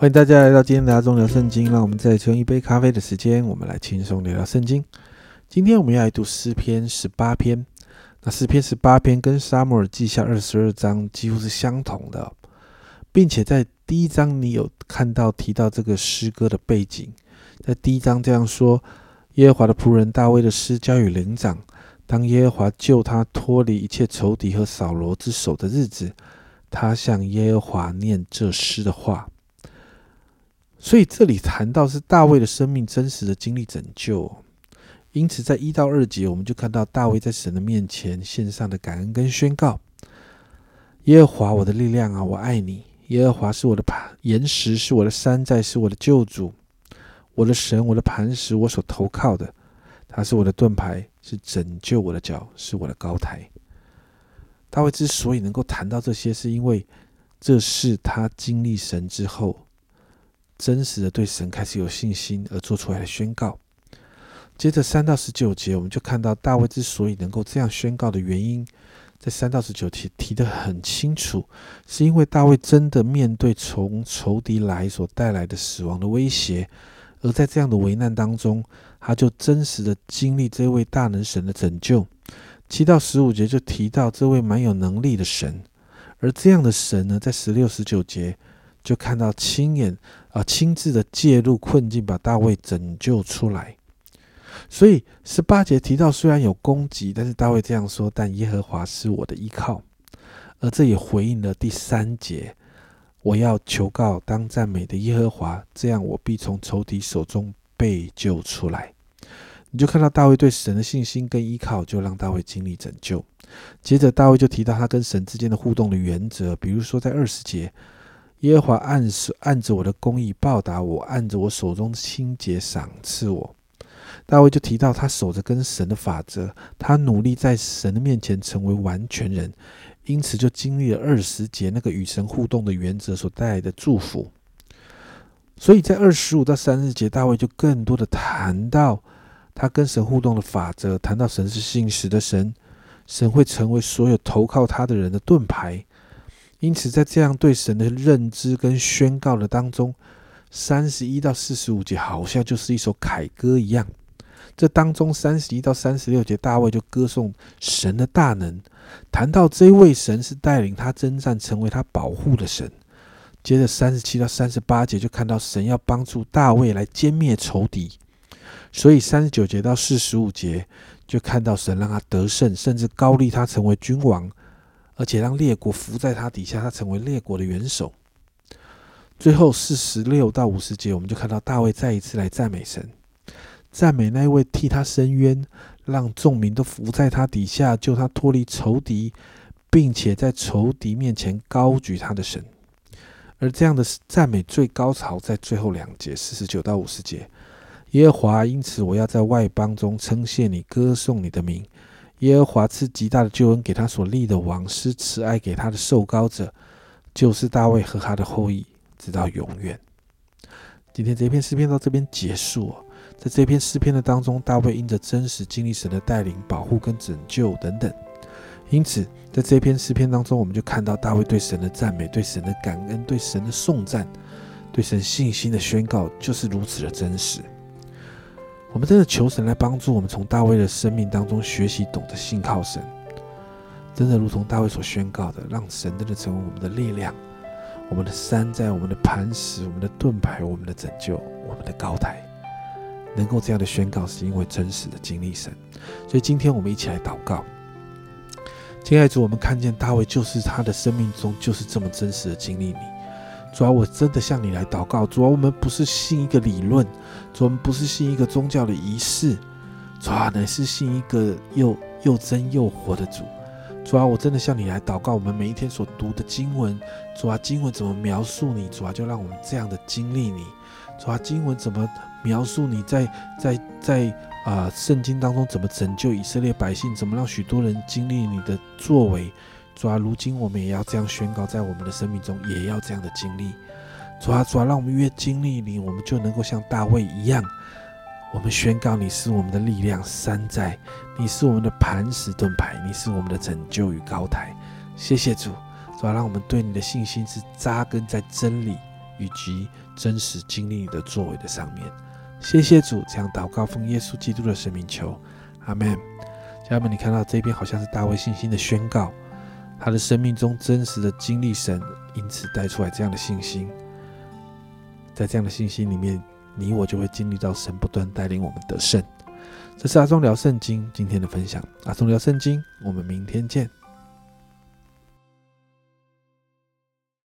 欢迎大家来到今天的阿忠聊圣经。让我们再用一杯咖啡的时间，我们来轻松聊聊圣经。今天我们要来读诗篇十八篇。那诗篇十八篇跟沙漠耳记下二十二章几乎是相同的，并且在第一章你有看到提到这个诗歌的背景。在第一章这样说：耶和华的仆人大卫的诗交与灵长，当耶和华救他脱离一切仇敌和扫罗之手的日子，他向耶和华念这诗的话。所以这里谈到是大卫的生命真实的经历拯救，因此在一到二节，我们就看到大卫在神的面前献上的感恩跟宣告：耶和华我的力量啊，我爱你；耶和华是我的磐岩石，是我的山寨，是我的救主，我的神，我的磐石，我所投靠的，他是我的盾牌，是拯救我的脚，是我的高台。大卫之所以能够谈到这些，是因为这是他经历神之后。真实的对神开始有信心而做出来的宣告。接着三到十九节，我们就看到大卫之所以能够这样宣告的原因，在三到十九节提得很清楚，是因为大卫真的面对从仇敌来所带来的死亡的威胁，而在这样的危难当中，他就真实的经历这位大能神的拯救。七到十五节就提到这位蛮有能力的神，而这样的神呢，在十六、十九节。就看到亲眼啊，亲自的介入困境，把大卫拯救出来。所以十八节提到，虽然有攻击，但是大卫这样说：“但耶和华是我的依靠。”而这也回应了第三节：“我要求告当赞美的耶和华，这样我必从仇敌手中被救出来。”你就看到大卫对神的信心跟依靠，就让大卫经历拯救。接着大卫就提到他跟神之间的互动的原则，比如说在二十节。耶和华按手按着我的公义报答我，按着我手中清洁赏赐我。大卫就提到他守着跟神的法则，他努力在神的面前成为完全人，因此就经历了二十节那个与神互动的原则所带来的祝福。所以在二十五到三十节，大卫就更多的谈到他跟神互动的法则，谈到神是信实的神，神会成为所有投靠他的人的盾牌。因此，在这样对神的认知跟宣告的当中，三十一到四十五节好像就是一首凯歌一样。这当中，三十一到三十六节，大卫就歌颂神的大能，谈到这位神是带领他征战、成为他保护的神。接着，三十七到三十八节就看到神要帮助大卫来歼灭仇敌。所以，三十九节到四十五节就看到神让他得胜，甚至高立他成为君王。而且让列国伏在他底下，他成为列国的元首。最后四十六到五十节，我们就看到大卫再一次来赞美神，赞美那一位替他伸冤，让众民都伏在他底下，救他脱离仇敌，并且在仇敌面前高举他的神。而这样的赞美最高潮在最后两节四十九到五十节，耶和华，因此我要在外邦中称谢你，歌颂你的名。耶和华赐极大的救恩给他所立的王，施慈爱给他的受膏者，就是大卫和他的后裔，直到永远。今天这篇诗篇到这边结束。在这篇诗篇的当中，大卫因着真实经历神的带领、保护跟拯救等等，因此在这篇诗篇当中，我们就看到大卫对神的赞美、对神的感恩、对神的颂赞、对神信心的宣告，就是如此的真实。我们真的求神来帮助我们，从大卫的生命当中学习，懂得信靠神。真的如同大卫所宣告的，让神真的成为我们的力量，我们的山寨，我们的磐石，我们的盾牌，我们的拯救，我们的高台。能够这样的宣告，是因为真实的经历神。所以今天我们一起来祷告，亲爱的主，我们看见大卫就是他的生命中就是这么真实的经历你。主要我真的向你来祷告。主要我们不是信一个理论，主我们不是信一个宗教的仪式，主要乃是信一个又又真又活的主。主要我真的向你来祷告。我们每一天所读的经文，主啊，经文怎么描述你？主啊，就让我们这样的经历你。主啊，经文怎么描述你在在在啊圣经当中怎么拯救以色列百姓？怎么让许多人经历你的作为？主啊，如今我们也要这样宣告，在我们的生命中也要这样的经历。主啊，主啊，让我们越经历你，我们就能够像大卫一样，我们宣告你是我们的力量山寨，你是我们的磐石盾牌，你是我们的拯救与高台。谢谢主，主啊，让我们对你的信心是扎根在真理以及真实经历你的作为的上面。谢谢主，这样祷告奉耶稣基督的生命求，阿门。家人们，你看到这边好像是大卫信心的宣告，他的生命中真实的经历神，因此带出来这样的信心。在这样的信心里面，你我就会经历到神不断带领我们得胜。这是阿忠聊圣经今天的分享，阿忠聊圣经，我们明天见。